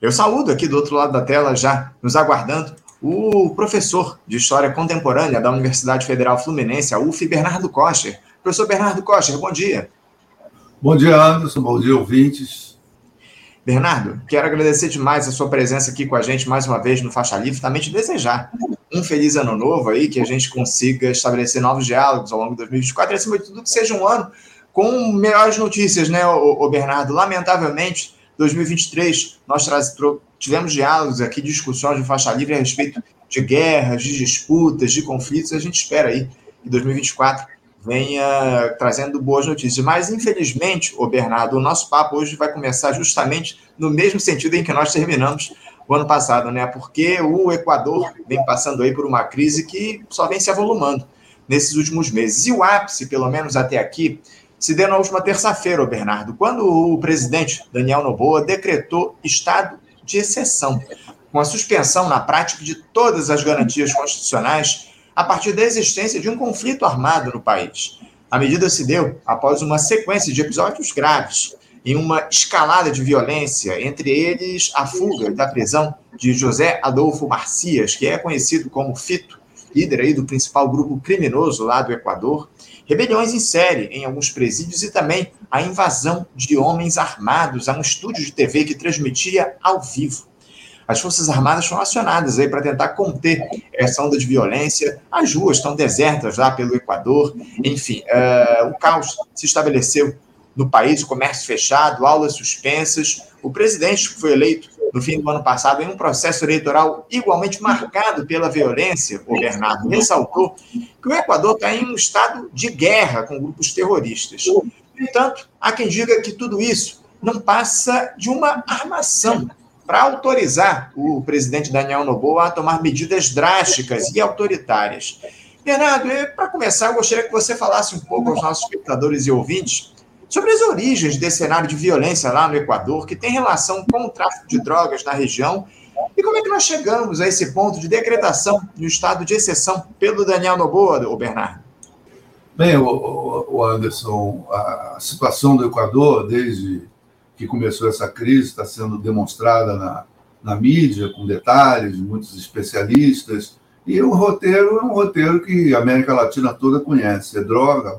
Eu saúdo aqui do outro lado da tela, já nos aguardando, o professor de História Contemporânea da Universidade Federal Fluminense, a UF, Bernardo Kocher. Professor Bernardo Kocher, bom dia. Bom dia, Anderson. Bom dia, ouvintes. Bernardo, quero agradecer demais a sua presença aqui com a gente mais uma vez no Faixa Livre, também te desejar um feliz ano novo aí, que a gente consiga estabelecer novos diálogos ao longo de 2024 e, acima de tudo, que seja um ano com melhores notícias, né, o Bernardo? Lamentavelmente, 2023, nós tivemos diálogos aqui, discussões de faixa livre a respeito de guerras, de disputas, de conflitos. A gente espera aí que 2024 venha trazendo boas notícias. Mas, infelizmente, o Bernardo, o nosso papo hoje vai começar justamente no mesmo sentido em que nós terminamos o ano passado, né? Porque o Equador vem passando aí por uma crise que só vem se avolumando nesses últimos meses. E o ápice, pelo menos até aqui, se deu na última terça-feira, Bernardo, quando o presidente Daniel Noboa decretou estado de exceção, com a suspensão na prática de todas as garantias constitucionais a partir da existência de um conflito armado no país. A medida se deu após uma sequência de episódios graves em uma escalada de violência, entre eles a fuga da prisão de José Adolfo Marcias, que é conhecido como Fito, líder aí do principal grupo criminoso lá do Equador, rebeliões em série em alguns presídios e também a invasão de homens armados a um estúdio de TV que transmitia ao vivo. As Forças Armadas foram acionadas aí para tentar conter essa onda de violência. As ruas estão desertas lá pelo Equador. Enfim, uh, o caos se estabeleceu no país, comércio fechado, aulas suspensas. O presidente que foi eleito no fim do ano passado, em um processo eleitoral igualmente marcado pela violência, o Bernardo ressaltou que o Equador está em um estado de guerra com grupos terroristas. No entanto, há quem diga que tudo isso não passa de uma armação para autorizar o presidente Daniel Noboa a tomar medidas drásticas e autoritárias. Bernardo, para começar, eu gostaria que você falasse um pouco aos nossos espectadores e ouvintes sobre as origens desse cenário de violência lá no Equador, que tem relação com o tráfico de drogas na região, e como é que nós chegamos a esse ponto de decretação no estado de exceção pelo Daniel Noboa, o Bernardo? Bem, o, Anderson, a situação do Equador, desde que começou essa crise, está sendo demonstrada na, na mídia, com detalhes de muitos especialistas, e o roteiro é um roteiro que a América Latina toda conhece: é droga,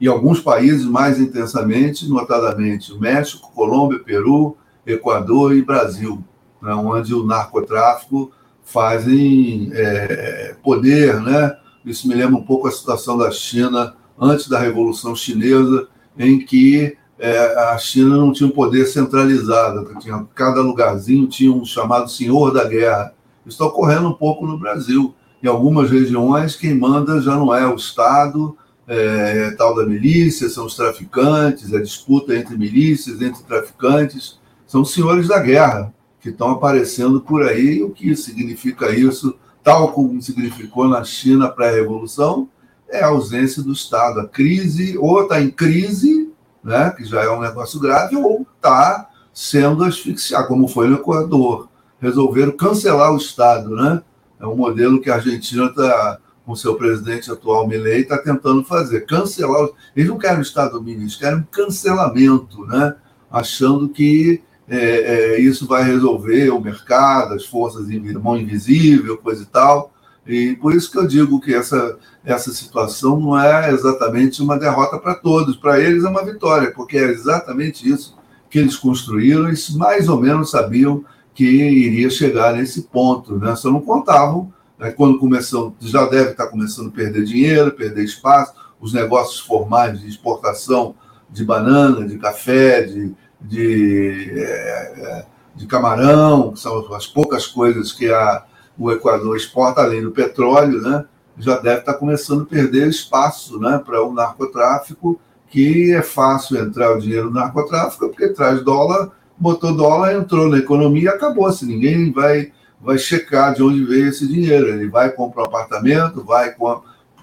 e alguns países mais intensamente, notadamente o México, Colômbia, Peru, Equador e Brasil, né, onde o narcotráfico fazem é, poder, né? Isso me lembra um pouco a situação da China antes da Revolução Chinesa, em que é, a China não tinha um poder centralizado, tinha, cada lugarzinho tinha um chamado senhor da guerra. Isso está ocorrendo um pouco no Brasil. Em algumas regiões, quem manda já não é o Estado, é, tal da milícia, são os traficantes, a disputa entre milícias, entre traficantes, são os senhores da guerra que estão aparecendo por aí. E o que significa isso, tal como significou na China pré-revolução, é a ausência do Estado. A crise, ou está em crise, né, que já é um negócio grave, ou está sendo asfixiado, como foi no Equador. Resolveram cancelar o Estado, né? É um modelo que a Argentina está com seu presidente atual Milley está tentando fazer, cancelar. Eles não querem o Estado domínio, eles querem um cancelamento, né? achando que é, é, isso vai resolver o mercado, as forças de mão invisível, coisa e tal. E por isso que eu digo que essa, essa situação não é exatamente uma derrota para todos, para eles é uma vitória, porque é exatamente isso que eles construíram e mais ou menos sabiam que iria chegar nesse ponto, né? só não contavam né? Quando começam, já deve estar começando a perder dinheiro, perder espaço, os negócios formais de exportação de banana, de café, de, de, é, de camarão, que são as poucas coisas que a, o Equador exporta, além do petróleo, né? já deve estar começando a perder espaço né? para o narcotráfico, que é fácil entrar o dinheiro no narcotráfico, porque traz dólar, botou dólar, entrou na economia e acabou-se. Ninguém vai vai checar de onde veio esse dinheiro. Ele vai comprar um apartamento, vai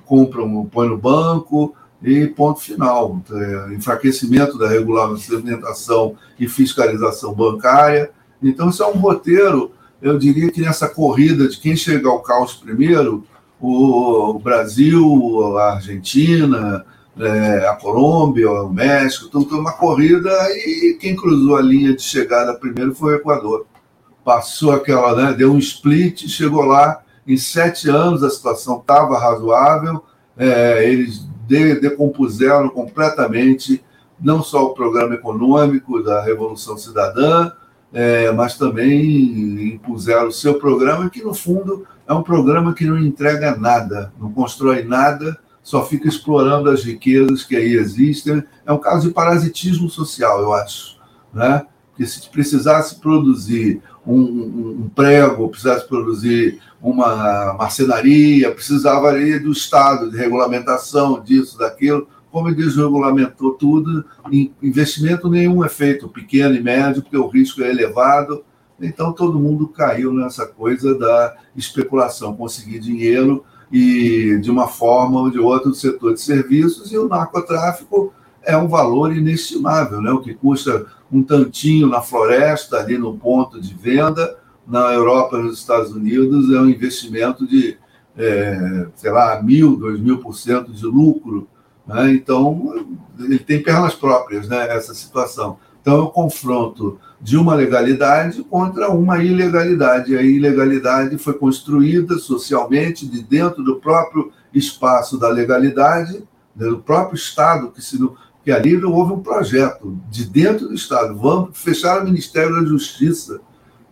compra um, põe no banco e ponto final. É, enfraquecimento da regulamentação e fiscalização bancária. Então, isso é um roteiro, eu diria que nessa corrida de quem chega ao caos primeiro, o Brasil, a Argentina, é, a Colômbia, o México, então uma corrida e quem cruzou a linha de chegada primeiro foi o Equador. Passou aquela, né, deu um split, chegou lá, em sete anos a situação estava razoável, é, eles de, decompuseram completamente não só o programa econômico da Revolução Cidadã, é, mas também impuseram o seu programa, que no fundo é um programa que não entrega nada, não constrói nada, só fica explorando as riquezas que aí existem. É um caso de parasitismo social, eu acho. Né? Porque se precisasse produzir um, um, um prego, precisasse produzir uma marcenaria, precisava ali do Estado, de regulamentação disso, daquilo. Como ele desregulamentou tudo, investimento nenhum é feito, pequeno e médio, porque o risco é elevado. Então todo mundo caiu nessa coisa da especulação, conseguir dinheiro e de uma forma ou de outra do setor de serviços, e o narcotráfico é um valor inestimável, né? o que custa um tantinho na floresta, ali no ponto de venda, na Europa e nos Estados Unidos, é um investimento de, é, sei lá, mil, dois mil por cento de lucro. Né? Então, ele tem pernas próprias, né, essa situação. Então, o confronto de uma legalidade contra uma ilegalidade. A ilegalidade foi construída socialmente de dentro do próprio espaço da legalidade, né, do próprio Estado, que se que ali houve um projeto de dentro do Estado. Vamos fechar o Ministério da Justiça,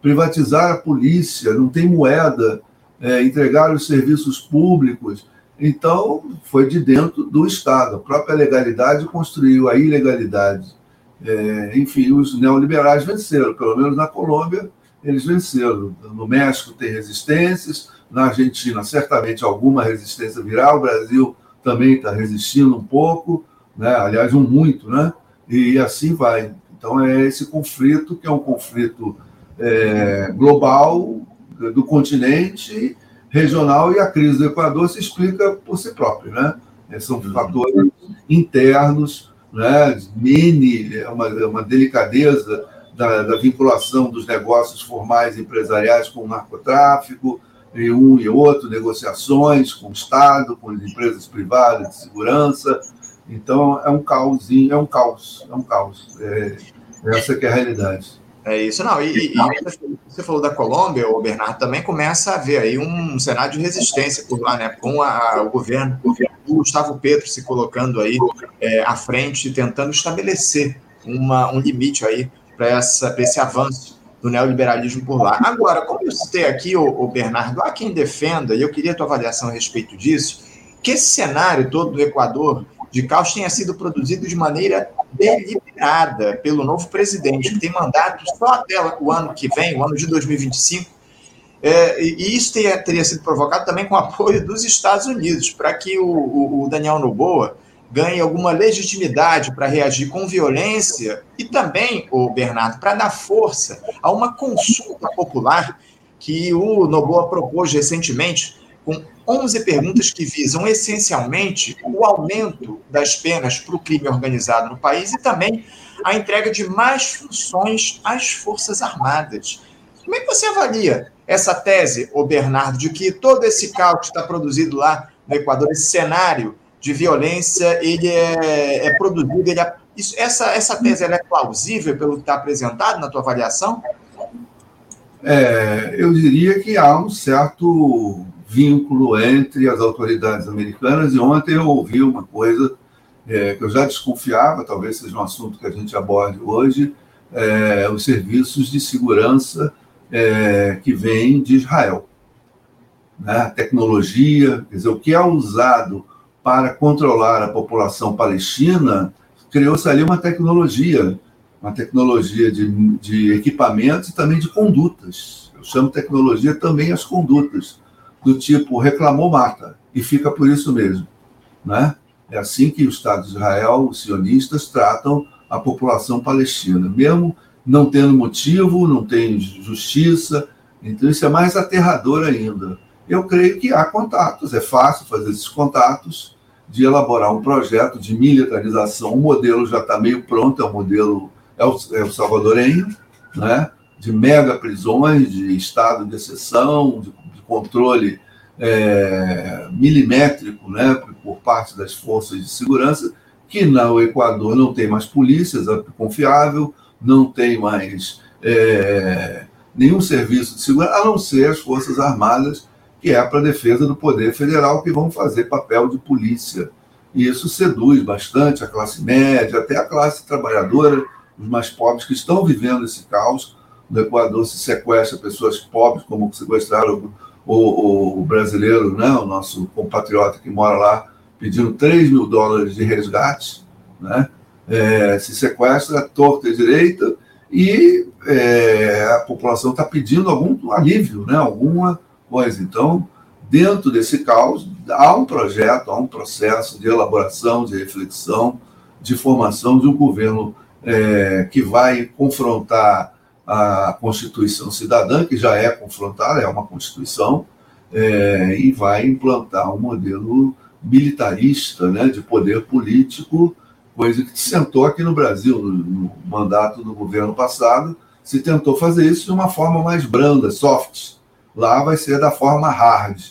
privatizar a polícia, não tem moeda, é, entregar os serviços públicos. Então, foi de dentro do Estado. A própria legalidade construiu a ilegalidade. É, enfim, os neoliberais venceram, pelo menos na Colômbia, eles venceram. No México tem resistências, na Argentina, certamente alguma resistência virá, o Brasil também está resistindo um pouco né? aliás, um muito, né? e assim vai. Então, é esse conflito, que é um conflito é, global do continente, regional, e a crise do Equador se explica por si própria. Né? É, são uhum. fatores internos, né? mini, é uma, é uma delicadeza da, da, vinculação dos negócios formais empresariais com o narcotráfico, e um e outro, negociações com o Estado, com as empresas privadas de segurança, então é um caosinho, é um caos, é um caos. É, essa que é a realidade. É isso, não. E, e, você falou da Colômbia, o Bernardo, também começa a haver aí um cenário de resistência por lá, né? Com a, o governo, o Gustavo Petro se colocando aí é, à frente, tentando estabelecer uma, um limite aí para esse avanço do neoliberalismo por lá. Agora, como eu citei aqui, o, o Bernardo, há quem defenda, e eu queria a tua avaliação a respeito disso, que esse cenário todo do Equador de caos tenha sido produzido de maneira deliberada pelo novo presidente, que tem mandato só até o ano que vem, o ano de 2025. É, e isso teria, teria, sido provocado também com o apoio dos Estados Unidos, para que o, o, o Daniel Noboa ganhe alguma legitimidade para reagir com violência e também, o Bernardo, para dar força a uma consulta popular que o Noboa propôs recentemente com 11 perguntas que visam essencialmente o aumento das penas para o crime organizado no país e também a entrega de mais funções às Forças Armadas. Como é que você avalia essa tese, o Bernardo, de que todo esse caos que está produzido lá no Equador, esse cenário de violência, ele é, é produzido, ele é, isso, essa, essa tese é plausível pelo que está apresentado na tua avaliação? É, eu diria que há um certo vínculo entre as autoridades americanas. E ontem eu ouvi uma coisa é, que eu já desconfiava, talvez seja um assunto que a gente aborde hoje, é, os serviços de segurança é, que vêm de Israel. Né? Tecnologia, quer dizer, o que é usado para controlar a população palestina, criou-se ali uma tecnologia, uma tecnologia de, de equipamentos e também de condutas. Eu chamo tecnologia também as condutas do tipo reclamou, mata, e fica por isso mesmo. Né? É assim que o Estado de Israel, os sionistas, tratam a população palestina, mesmo não tendo motivo, não tem justiça, então isso é mais aterrador ainda. Eu creio que há contatos, é fácil fazer esses contatos, de elaborar um projeto de militarização. O modelo já está meio pronto, é o modelo é o, é o salvadorenho, né? de mega prisões, de estado de exceção, de controle é, milimétrico né, por parte das forças de segurança, que no Equador não tem mais polícia confiável, não tem mais é, nenhum serviço de segurança, a não ser as Forças Armadas, que é para a defesa do poder federal, que vão fazer papel de polícia. E isso seduz bastante a classe média, até a classe trabalhadora, os mais pobres que estão vivendo esse caos. No Equador se sequestra pessoas pobres, como sequestraram o, o, o brasileiro, né, o nosso compatriota que mora lá, pedindo 3 mil dólares de resgate, né? É, se sequestra torta e direita e é, a população está pedindo algum alívio, né? alguma coisa. Então, dentro desse caos, há um projeto, há um processo de elaboração, de reflexão, de formação de um governo é, que vai confrontar a Constituição Cidadã, que já é confrontada, é uma Constituição, é, e vai implantar um modelo militarista né, de poder político, coisa que se sentou aqui no Brasil, no, no mandato do governo passado, se tentou fazer isso de uma forma mais branda, soft. Lá vai ser da forma hard,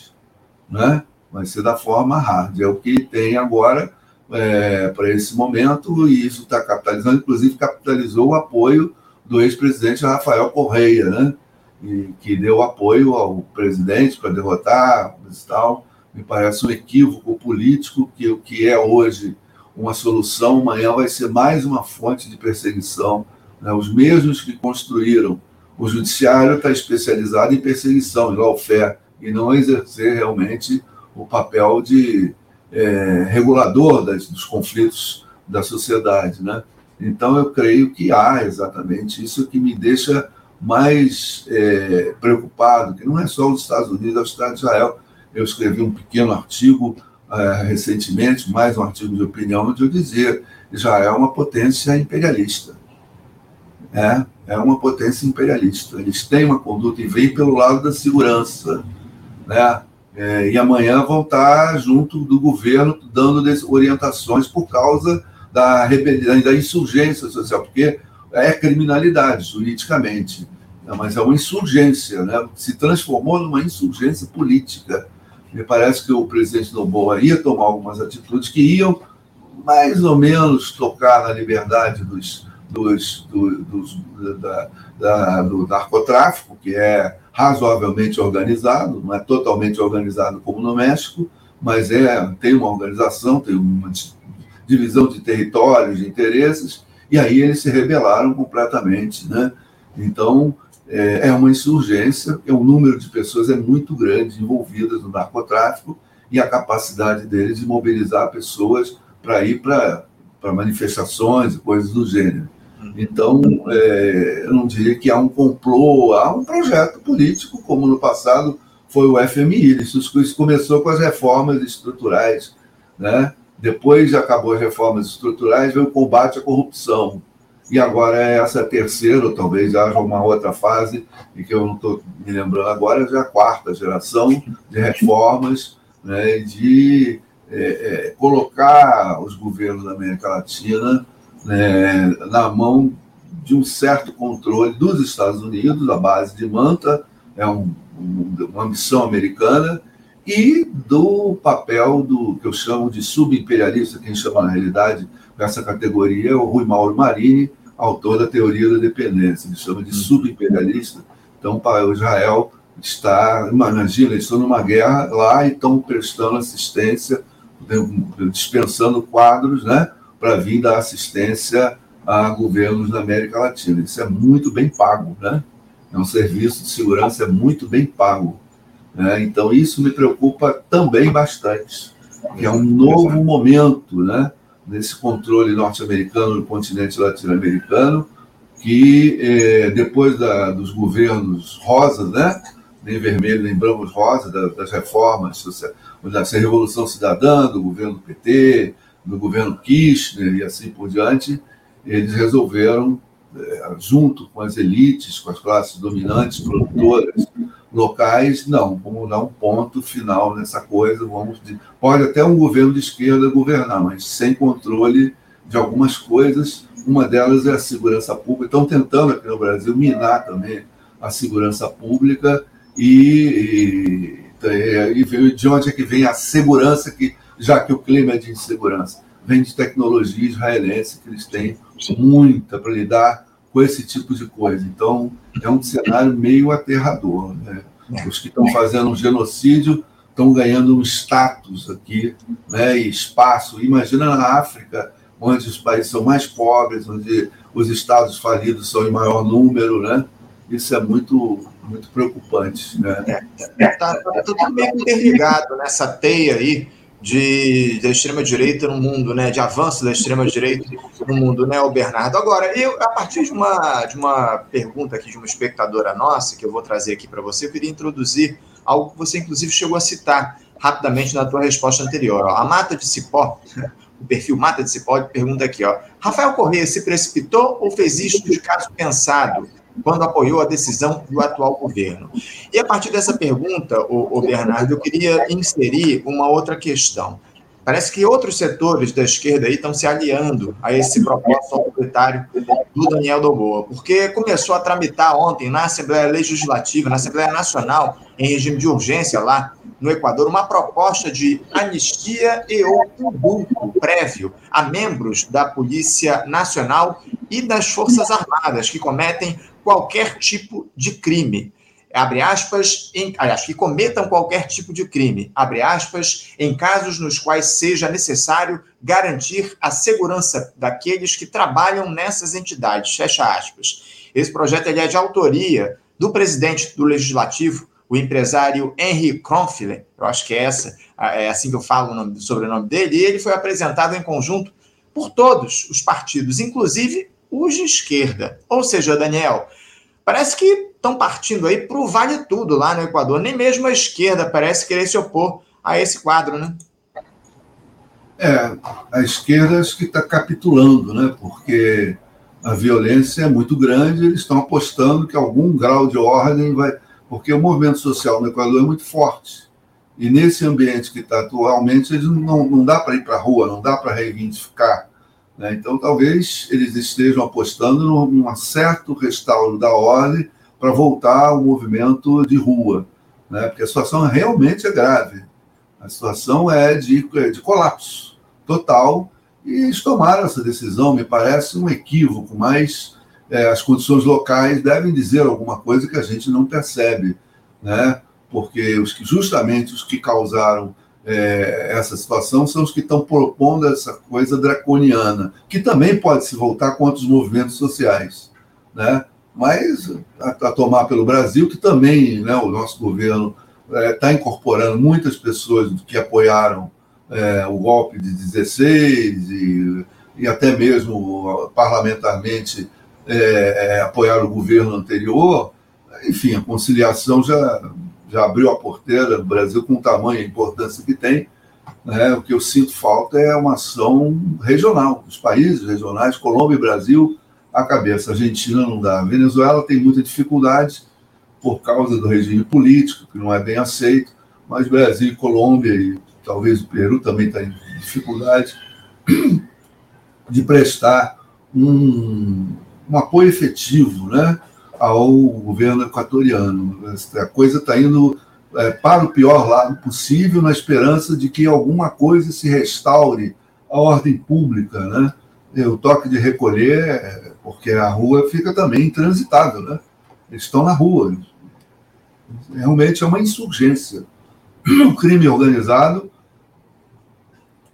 né? Vai ser da forma hard. É o que tem agora é, para esse momento, e isso está capitalizando, inclusive capitalizou o apoio do ex-presidente Rafael Correia, né? E, que deu apoio ao presidente para derrotar e tal. Me parece um equívoco político que o que é hoje uma solução, amanhã vai ser mais uma fonte de perseguição. Né? Os mesmos que construíram o judiciário está especializado em perseguição, em lawfare, e não exercer realmente o papel de é, regulador das, dos conflitos da sociedade. Né? Então, eu creio que há exatamente isso que me deixa mais é, preocupado, que não é só os Estados Unidos, é o Estado de Israel. Eu escrevi um pequeno artigo é, recentemente, mais um artigo de opinião, onde eu dizia Israel é uma potência imperialista. É, é uma potência imperialista. Eles têm uma conduta e vêm pelo lado da segurança. Né? É, e amanhã vão estar junto do governo dando orientações por causa da da insurgência social, porque é criminalidade juridicamente, né? mas é uma insurgência, né? se transformou numa insurgência política. Me parece que o presidente Noboa ia tomar algumas atitudes que iam mais ou menos tocar na liberdade dos, dos, do, dos, da, da, do narcotráfico, que é razoavelmente organizado, não é totalmente organizado como no México, mas é, tem uma organização, tem uma divisão de territórios, de interesses, e aí eles se rebelaram completamente. Né? Então, é, é uma insurgência, o número de pessoas é muito grande envolvidas no narcotráfico e a capacidade deles de mobilizar pessoas para ir para manifestações e coisas do gênero. Uhum. Então, é, eu não diria que há um complô, há um projeto político, como no passado foi o FMI. Isso, isso começou com as reformas estruturais, né? Depois acabou as reformas estruturais, veio o combate à corrupção. E agora é essa terceira, ou talvez haja uma outra fase, e que eu não estou me lembrando agora, já a quarta geração de reformas, né, de é, é, colocar os governos da América Latina né, na mão de um certo controle dos Estados Unidos, a base de Manta, é um, uma missão americana, e do papel do que eu chamo de subimperialista, quem chama na realidade essa categoria é o Rui Mauro Marini, autor da teoria da dependência, ele chama de uhum. subimperialista. Então, para o Israel está, imagina, eles estão numa guerra lá e estão prestando assistência, dispensando quadros, né, para vir dar assistência a governos da América Latina. Isso é muito bem pago, né? É um serviço de segurança muito bem pago. Né? Então, isso me preocupa também bastante, que é um novo momento né, nesse controle norte-americano do continente latino-americano, que eh, depois da, dos governos rosas, né, nem vermelho nem branco rosa, da, das reformas, da Revolução Cidadã, do governo PT, do governo Kirchner e assim por diante, eles resolveram, eh, junto com as elites, com as classes dominantes, produtoras, locais, não, vamos dar um ponto final nessa coisa, vamos pode até um governo de esquerda governar, mas sem controle de algumas coisas, uma delas é a segurança pública. Estão tentando aqui no Brasil minar também a segurança pública e, e, e de onde é que vem a segurança, que já que o clima é de insegurança, vem de tecnologia israelense, que eles têm muita para lidar com esse tipo de coisa. Então, é um cenário meio aterrador. Né? Os que estão fazendo um genocídio estão ganhando um status aqui, né, e espaço. Imagina na África, onde os países são mais pobres, onde os estados falidos são em maior número, né? Isso é muito, muito preocupante, né? É, tá, tá tudo meio interligado nessa teia aí de, da extrema-direita no mundo, né, de avanço da extrema-direita no mundo, né, o Bernardo. Agora, eu, a partir de uma, de uma pergunta aqui de uma espectadora nossa, que eu vou trazer aqui para você, eu queria introduzir algo que você, inclusive, chegou a citar rapidamente na tua resposta anterior. Ó. A Mata de Cipó, o perfil Mata de Cipó, pergunta aqui, ó, Rafael Corrêa se precipitou ou fez isto de caso pensado? Quando apoiou a decisão do atual governo. E a partir dessa pergunta, o, o Bernardo, eu queria inserir uma outra questão. Parece que outros setores da esquerda aí estão se aliando a esse propósito autoritário do Daniel Doboa, porque começou a tramitar ontem na Assembleia Legislativa, na Assembleia Nacional, em regime de urgência lá no Equador, uma proposta de anistia e ou indulto prévio a membros da Polícia Nacional e das Forças Armadas que cometem qualquer tipo de crime. Abre aspas, em, aliás, que cometam qualquer tipo de crime, abre aspas, em casos nos quais seja necessário garantir a segurança daqueles que trabalham nessas entidades, fecha aspas. Esse projeto ele é de autoria do presidente do Legislativo, o empresário Henry Kronfler, eu acho que é essa, é assim que eu falo o nome, sobrenome dele, e ele foi apresentado em conjunto por todos os partidos, inclusive os de esquerda. Ou seja, Daniel, parece que estão partindo aí para o vale tudo lá no Equador. Nem mesmo a esquerda parece querer se opor a esse quadro, né? É, a esquerda acho que está capitulando, né? Porque a violência é muito grande, eles estão apostando que algum grau de ordem vai. Porque o movimento social no Equador é muito forte. E nesse ambiente que está atualmente, não, não dá para ir para a rua, não dá para reivindicar né? Então, talvez eles estejam apostando num certo restauro da ordem para voltar ao movimento de rua, né? porque a situação realmente é grave. A situação é de, de colapso total e eles tomaram essa decisão, me parece um equívoco, mas é, as condições locais devem dizer alguma coisa que a gente não percebe, né? porque os que, justamente os que causaram é, essa situação são os que estão propondo essa coisa draconiana, que também pode se voltar contra os movimentos sociais, né? Mas a, a tomar pelo Brasil, que também, né, o nosso governo está é, incorporando muitas pessoas que apoiaram é, o golpe de 16 e, e até mesmo parlamentarmente é, é, apoiaram o governo anterior. Enfim, a conciliação já já abriu a porteira do Brasil com o tamanho e a importância que tem. Né? O que eu sinto falta é uma ação regional, dos países regionais, Colômbia e Brasil, a cabeça. A Argentina não dá. A Venezuela tem muita dificuldade por causa do regime político, que não é bem aceito, mas Brasil Colômbia, e talvez o Peru também está em dificuldade de prestar um, um apoio efetivo, né? Ao governo equatoriano. A coisa está indo é, para o pior lado possível, na esperança de que alguma coisa se restaure a ordem pública, né? O toque de recolher, porque a rua fica também intransitável, né? Eles estão na rua. Realmente é uma insurgência. O crime organizado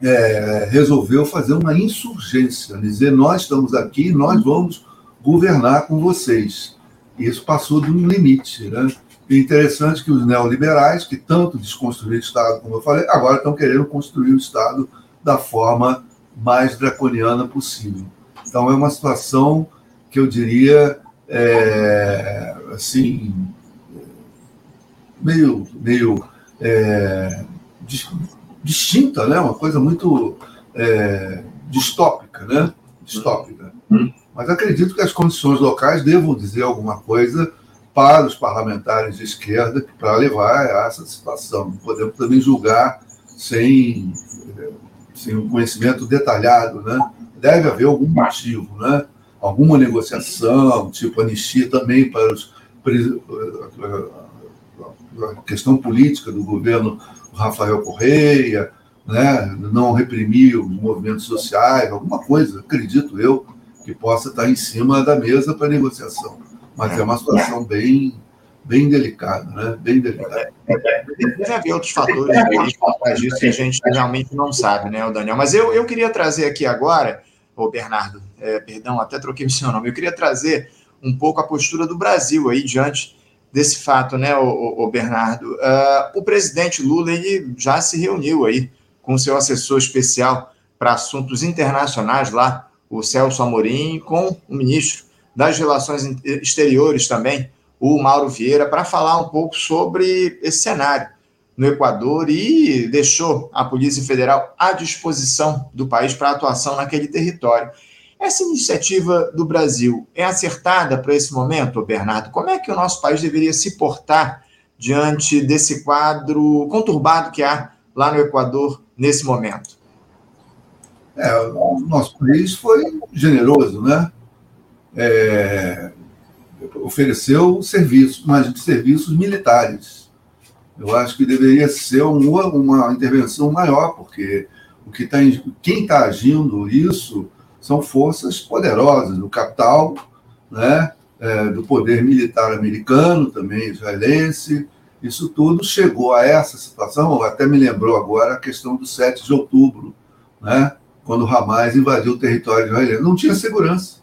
é, resolveu fazer uma insurgência, dizer nós estamos aqui, nós vamos governar com vocês. Isso passou de um limite. Né? E interessante que os neoliberais, que tanto desconstruíram o Estado, como eu falei, agora estão querendo construir o Estado da forma mais draconiana possível. Então é uma situação que eu diria é, assim meio meio é, distinta, né? Uma coisa muito é, distópica, né? Distópica. Hum. Mas acredito que as condições locais devam dizer alguma coisa para os parlamentares de esquerda para levar a essa situação. Não podemos também julgar sem, sem um conhecimento detalhado, né? Deve haver algum motivo, né? Alguma negociação, tipo anistia também para os a questão política do governo Rafael Correia, né? não reprimir os movimentos sociais, alguma coisa, acredito eu, que possa estar em cima da mesa para negociação. Mas é uma situação bem, bem delicada, né? Bem delicada. Deve haver outros fatores atrás disso que a gente realmente não sabe, né, Daniel? Mas eu, eu queria trazer aqui agora, o Bernardo, é, perdão, até troquei o seu nome, eu queria trazer um pouco a postura do Brasil aí diante desse fato, né, o, o Bernardo? Uh, o presidente Lula ele já se reuniu aí com seu assessor especial para assuntos internacionais lá, o Celso Amorim, com o ministro das Relações Exteriores também, o Mauro Vieira, para falar um pouco sobre esse cenário no Equador e deixou a Polícia Federal à disposição do país para atuação naquele território. Essa iniciativa do Brasil é acertada para esse momento, Bernardo? Como é que o nosso país deveria se portar diante desse quadro conturbado que há lá no Equador nesse momento? É, o nosso país foi generoso, né? É, ofereceu serviços, mas serviços militares. Eu acho que deveria ser uma, uma intervenção maior, porque o que tá, quem está agindo isso são forças poderosas do capital, né? É, do poder militar americano, também israelense. Isso tudo chegou a essa situação, até me lembrou agora a questão do 7 de outubro, né? Quando o Hamas invadiu o território israelense. Não tinha segurança.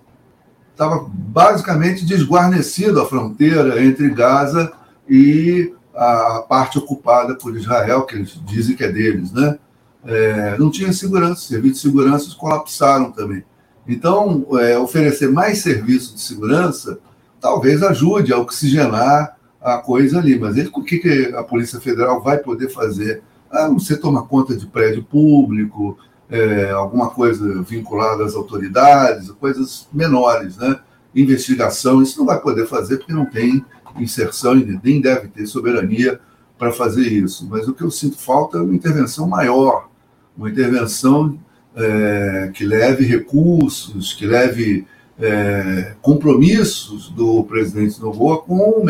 Estava basicamente desguarnecido a fronteira entre Gaza e a parte ocupada por Israel, que eles dizem que é deles, né? É, não tinha segurança, serviços de segurança colapsaram também. Então, é, oferecer mais serviços de segurança talvez ajude a oxigenar a coisa ali. Mas ele, o que, que a Polícia Federal vai poder fazer? Ah, você toma conta de prédio público, é, alguma coisa vinculada às autoridades, coisas menores, né? Investigação, isso não vai poder fazer porque não tem inserção e nem deve ter soberania para fazer isso. Mas o que eu sinto falta é uma intervenção maior, uma intervenção é, que leve recursos, que leve é, compromissos do presidente Novoa com,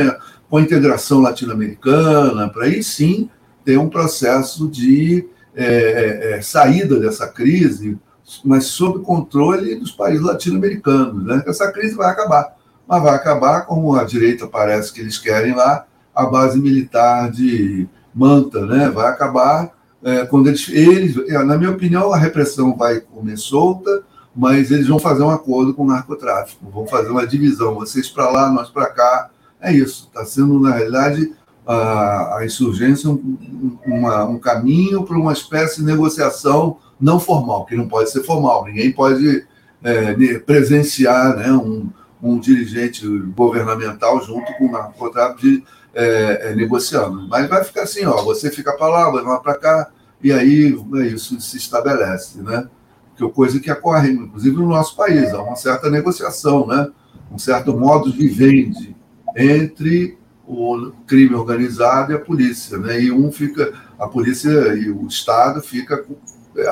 com a integração latino-americana, para aí sim ter um processo de é, é, é, saída dessa crise, mas sob controle dos países latino-americanos. Né? Essa crise vai acabar, mas vai acabar como a direita parece que eles querem lá, a base militar de Manta, né? vai acabar é, quando eles, eles, é, na minha opinião, a repressão vai comer solta, mas eles vão fazer um acordo com o narcotráfico, vão fazer uma divisão, vocês para lá, nós para cá. É isso, está sendo, na realidade, a, a insurgência um, uma, um caminho para uma espécie de negociação não formal, que não pode ser formal, ninguém pode é, presenciar né, um, um dirigente governamental junto com o narcotráfico é, é, negociando. Mas vai ficar assim, ó, você fica para lá, vai lá para cá, e aí é isso se estabelece, né? Que é coisa que ocorre, inclusive no nosso país, há uma certa negociação, né? Um certo modo vivendi entre o crime organizado e a polícia, né? E um fica, a polícia e o Estado fica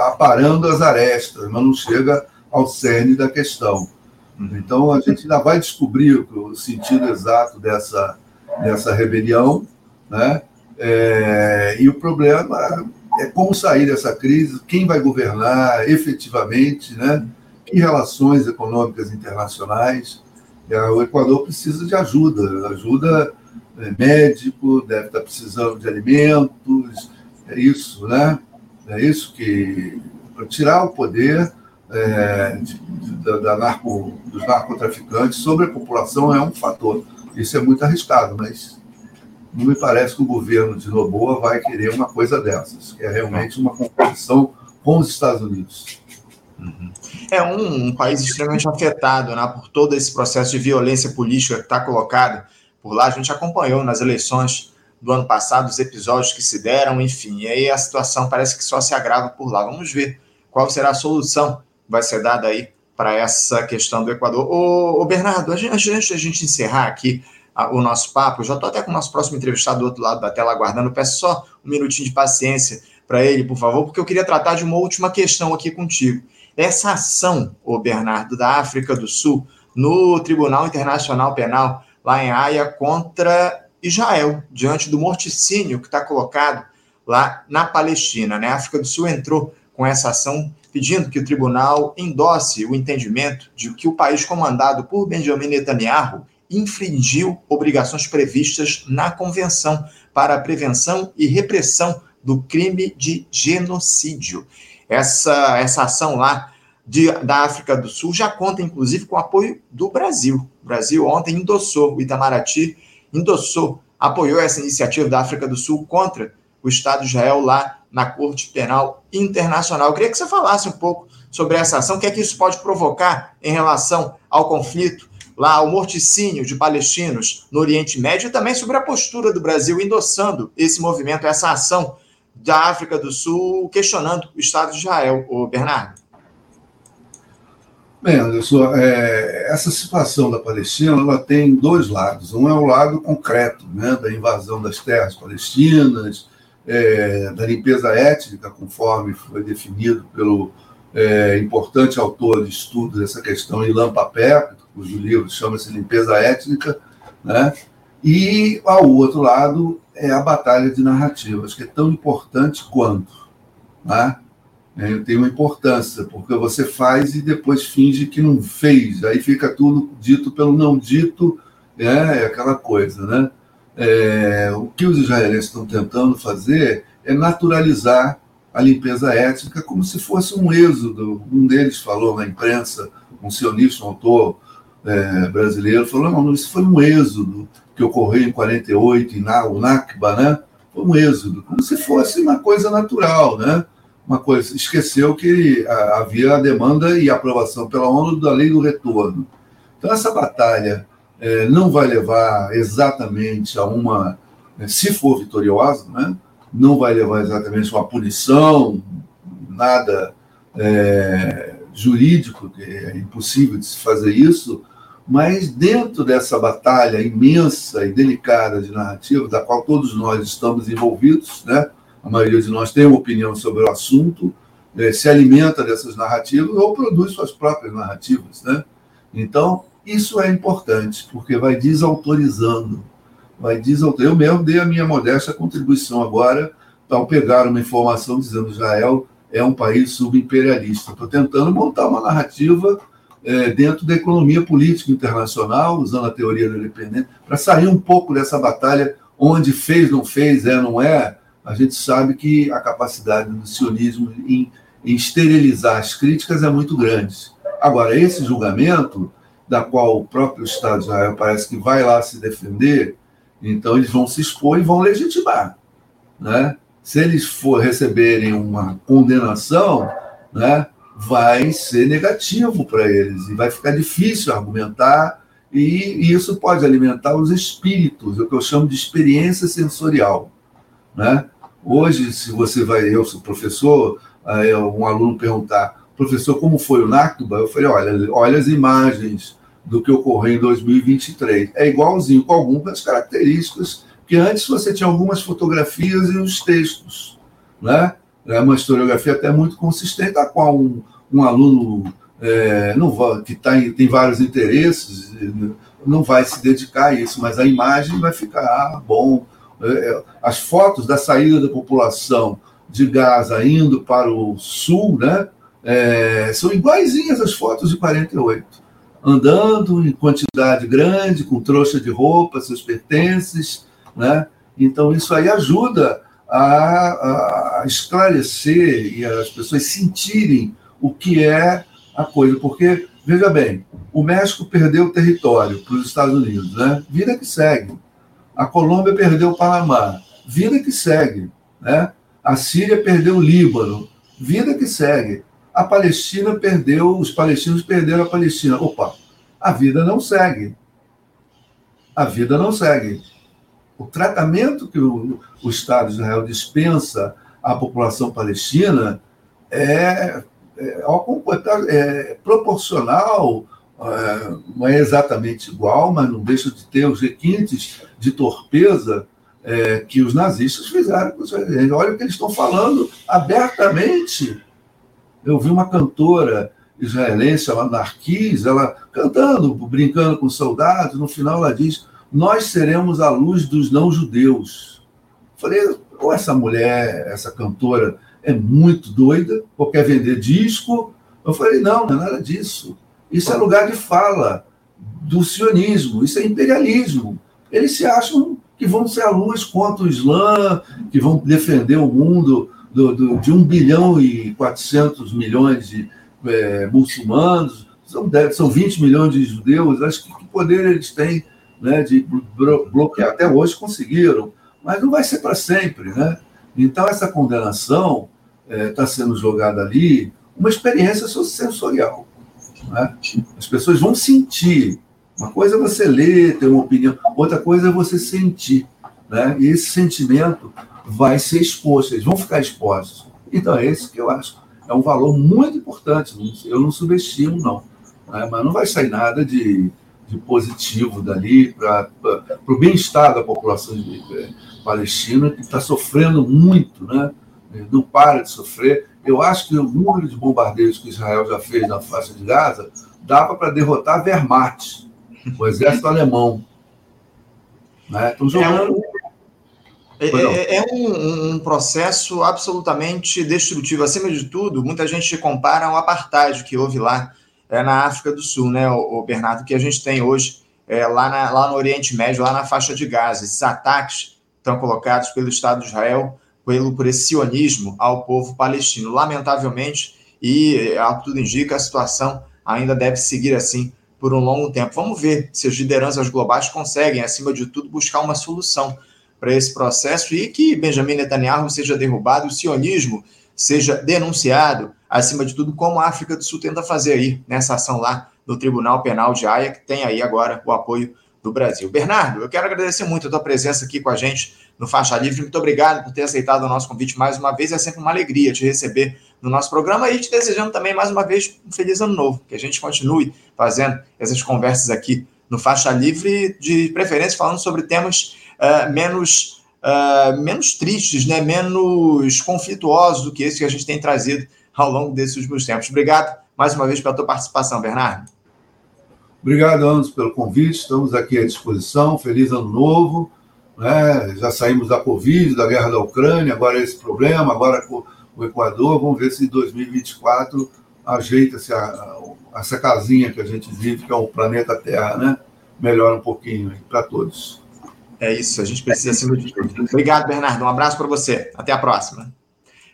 aparando as arestas, mas não chega ao cerne da questão. Então a gente ainda vai descobrir o sentido exato dessa dessa rebelião, né? É, e o problema é como sair dessa crise, quem vai governar efetivamente, né? Que relações econômicas internacionais. É, o Equador precisa de ajuda, ajuda é, médico, deve estar precisando de alimentos, é isso, né? É isso que para tirar o poder é, de, de, da narco, dos narcotraficantes sobre a população é um fator. Isso é muito arriscado, mas não me parece que o governo de Noboa vai querer uma coisa dessas, que é realmente uma competição com os Estados Unidos. É um, um, país extremamente afetado né, por todo esse processo de violência política que está colocado por lá. A gente acompanhou nas eleições do ano passado os episódios que se deram, enfim, e aí a situação parece que só se agrava por lá. Vamos ver qual será a solução que vai ser dada aí para essa questão do Equador. Ô, ô Bernardo, antes a gente encerrar aqui o nosso papo, eu já estou até com o nosso próximo entrevistado do outro lado da tela aguardando, peço só um minutinho de paciência para ele, por favor, porque eu queria tratar de uma última questão aqui contigo. Essa ação, ô Bernardo, da África do Sul, no Tribunal Internacional Penal, lá em Haia, contra Israel, diante do morticínio que está colocado lá na Palestina. Né? A África do Sul entrou com essa ação pedindo que o tribunal endosse o entendimento de que o país comandado por Benjamin Netanyahu infringiu obrigações previstas na Convenção para a Prevenção e Repressão do Crime de Genocídio. Essa, essa ação lá de, da África do Sul já conta, inclusive, com o apoio do Brasil. O Brasil ontem endossou, o Itamaraty endossou, apoiou essa iniciativa da África do Sul contra o Estado de Israel lá na Corte Penal Internacional. Eu queria que você falasse um pouco sobre essa ação, o que é que isso pode provocar em relação ao conflito, lá ao morticínio de palestinos no Oriente Médio e também sobre a postura do Brasil endossando esse movimento, essa ação da África do Sul, questionando o Estado de Israel, o Bernardo. Bem, Anderson, é, essa situação da Palestina ela tem dois lados. Um é o lado concreto, né, da invasão das terras palestinas, é, da limpeza étnica, conforme foi definido pelo é, importante autor de estudos dessa questão, Ilan Papé, cujo livro chama-se Limpeza Étnica, né? e ao outro lado é a batalha de narrativas, que é tão importante quanto. Né? É, tem uma importância, porque você faz e depois finge que não fez, aí fica tudo dito pelo não dito, é, é aquela coisa, né? É, o que os israelenses estão tentando fazer é naturalizar a limpeza étnica como se fosse um êxodo. Um deles falou na imprensa, um sionista, um autor é, brasileiro, falou: não, isso foi um êxodo que ocorreu em 48, na o Nakba, né? Foi um êxodo, como se fosse uma coisa natural, né? Uma coisa, esqueceu que havia a demanda e aprovação pela ONU da lei do retorno. Então, essa batalha é, não vai levar exatamente a uma, né, se for vitoriosa, né? não vai levar exatamente a uma punição, nada é, jurídico, é impossível de se fazer isso, mas dentro dessa batalha imensa e delicada de narrativa, da qual todos nós estamos envolvidos, né? A maioria de nós tem uma opinião sobre o assunto, é, se alimenta dessas narrativas ou produz suas próprias narrativas. Né? Então, isso é importante, porque vai desautorizando. Vai desautorizando. Eu mesmo dei a minha modesta contribuição agora ao pegar uma informação dizendo que Israel é um país subimperialista. Estou tentando montar uma narrativa é, dentro da economia política internacional, usando a teoria da independência, para sair um pouco dessa batalha onde fez, não fez, é, não é. A gente sabe que a capacidade do sionismo em, em esterilizar as críticas é muito grande. Agora, esse julgamento, da qual o próprio Estado de Israel parece que vai lá se defender, então eles vão se expor e vão legitimar. Né? Se eles for receberem uma condenação, né, vai ser negativo para eles e vai ficar difícil argumentar e, isso pode alimentar os espíritos, o que eu chamo de experiência sensorial, né? Hoje, se você vai, eu sou professor, um aluno perguntar, professor, como foi o Nakba? Eu falei, olha, olha as imagens do que ocorreu em 2023. É igualzinho, com algumas características que antes você tinha algumas fotografias e os textos, né? É uma historiografia até muito consistente, a qual um, um aluno é, não que tá em, tem vários interesses não vai se dedicar a isso, mas a imagem vai ficar ah, bom. É, as fotos da saída da população de Gaza indo para o sul, né, é, são iguaizinhas às fotos de 48. Andando em quantidade grande, com trouxa de roupa, seus pertences, né? Então isso aí ajuda a, a esclarecer e as pessoas sentirem o que é a coisa. Porque, veja bem, o México perdeu o território para os Estados Unidos, né? Vida que segue. A Colômbia perdeu o Panamá. Vida que segue. Né? A Síria perdeu o Líbano. Vida que segue. A Palestina perdeu, os palestinos perderam a Palestina. Opa, a vida não segue. A vida não segue o tratamento que o, o Estado de Israel dispensa à população palestina é, é, é proporcional, é, não é exatamente igual, mas não deixa de ter os requintes de torpeza é, que os nazistas fizeram com os. Olha o que eles estão falando abertamente. Eu vi uma cantora israelense chamada Narquis, ela cantando, brincando com soldados, no final ela diz nós seremos a luz dos não-judeus. Falei, ou essa mulher, essa cantora, é muito doida, porque quer vender disco. Eu falei, não, não é nada disso. Isso é lugar de fala do sionismo, isso é imperialismo. Eles se acham que vão ser a luz contra o Islã, que vão defender o mundo do, do, de 1 bilhão e 400 milhões de é, muçulmanos, são, são 20 milhões de judeus, acho que, que poder eles têm né, de bloquear. Até hoje conseguiram, mas não vai ser para sempre. Né? Então, essa condenação está é, sendo jogada ali, uma experiência sensorial. Né? As pessoas vão sentir uma coisa é você ler, ter uma opinião, outra coisa é você sentir. Né? E esse sentimento vai ser exposto, eles vão ficar expostos. Então, é esse que eu acho. É um valor muito importante, eu não subestimo, não. Né? Mas não vai sair nada de, de positivo dali para o bem-estar da população de, de, palestina, que está sofrendo muito, né? não para de sofrer. Eu acho que o número de bombardeios que Israel já fez na faixa de Gaza dava para derrotar a Wehrmacht, o exército alemão. Né? Estão jogando. É, um, é, é um, um, processo absolutamente destrutivo. Acima de tudo, muita gente compara ao apartheid que houve lá é, na África do Sul, né, o, o Bernardo, que a gente tem hoje é, lá, na, lá no Oriente Médio, lá na faixa de Gaza. Esses ataques estão colocados pelo Estado de Israel, pelo, por esse sionismo ao povo palestino. Lamentavelmente, e ao que tudo indica, a situação ainda deve seguir assim por um longo tempo. Vamos ver se as lideranças globais conseguem, acima de tudo, buscar uma solução para esse processo e que Benjamin Netanyahu seja derrubado, o sionismo seja denunciado, acima de tudo, como a África do Sul tenta fazer aí nessa ação lá no Tribunal Penal de Haia, que tem aí agora o apoio do Brasil. Bernardo, eu quero agradecer muito a tua presença aqui com a gente no Faixa Livre. Muito obrigado por ter aceitado o nosso convite mais uma vez. É sempre uma alegria te receber no nosso programa e te desejando também mais uma vez um feliz ano novo, que a gente continue fazendo essas conversas aqui no Faixa Livre, de preferência falando sobre temas uh, menos, uh, menos tristes, né? menos conflituosos do que esse que a gente tem trazido ao longo desses últimos tempos. Obrigado mais uma vez pela tua participação, Bernardo. Obrigado, Anderson, pelo convite. Estamos aqui à disposição. Feliz ano novo. Né? Já saímos da Covid, da guerra da Ucrânia, agora esse problema, agora o Equador. Vamos ver se em 2024 ajeita-se essa casinha que a gente vive, que é o planeta Terra, né? Melhora um pouquinho para todos. É isso, a gente precisa ser muito. Obrigado, Bernardo. Um abraço para você. Até a próxima.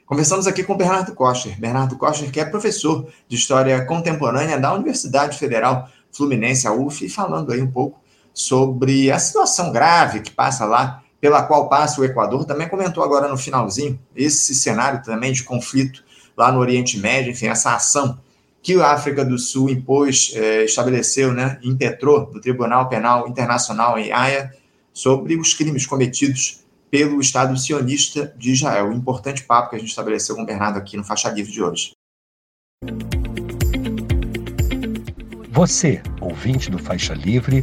Conversamos aqui com Bernardo Kocher. Bernardo Kocher, que é professor de História Contemporânea da Universidade Federal Fluminense, a UF, falando aí um pouco sobre a situação grave que passa lá, pela qual passa o Equador. Também comentou agora no finalzinho esse cenário também de conflito lá no Oriente Médio, enfim, essa ação que a África do Sul impôs, é, estabeleceu, né, impetrou no Tribunal Penal Internacional em Haia sobre os crimes cometidos pelo Estado sionista de Israel. Um importante papo que a gente estabeleceu com o Bernardo aqui no Faixa Livre de hoje. Você, ouvinte do Faixa Livre,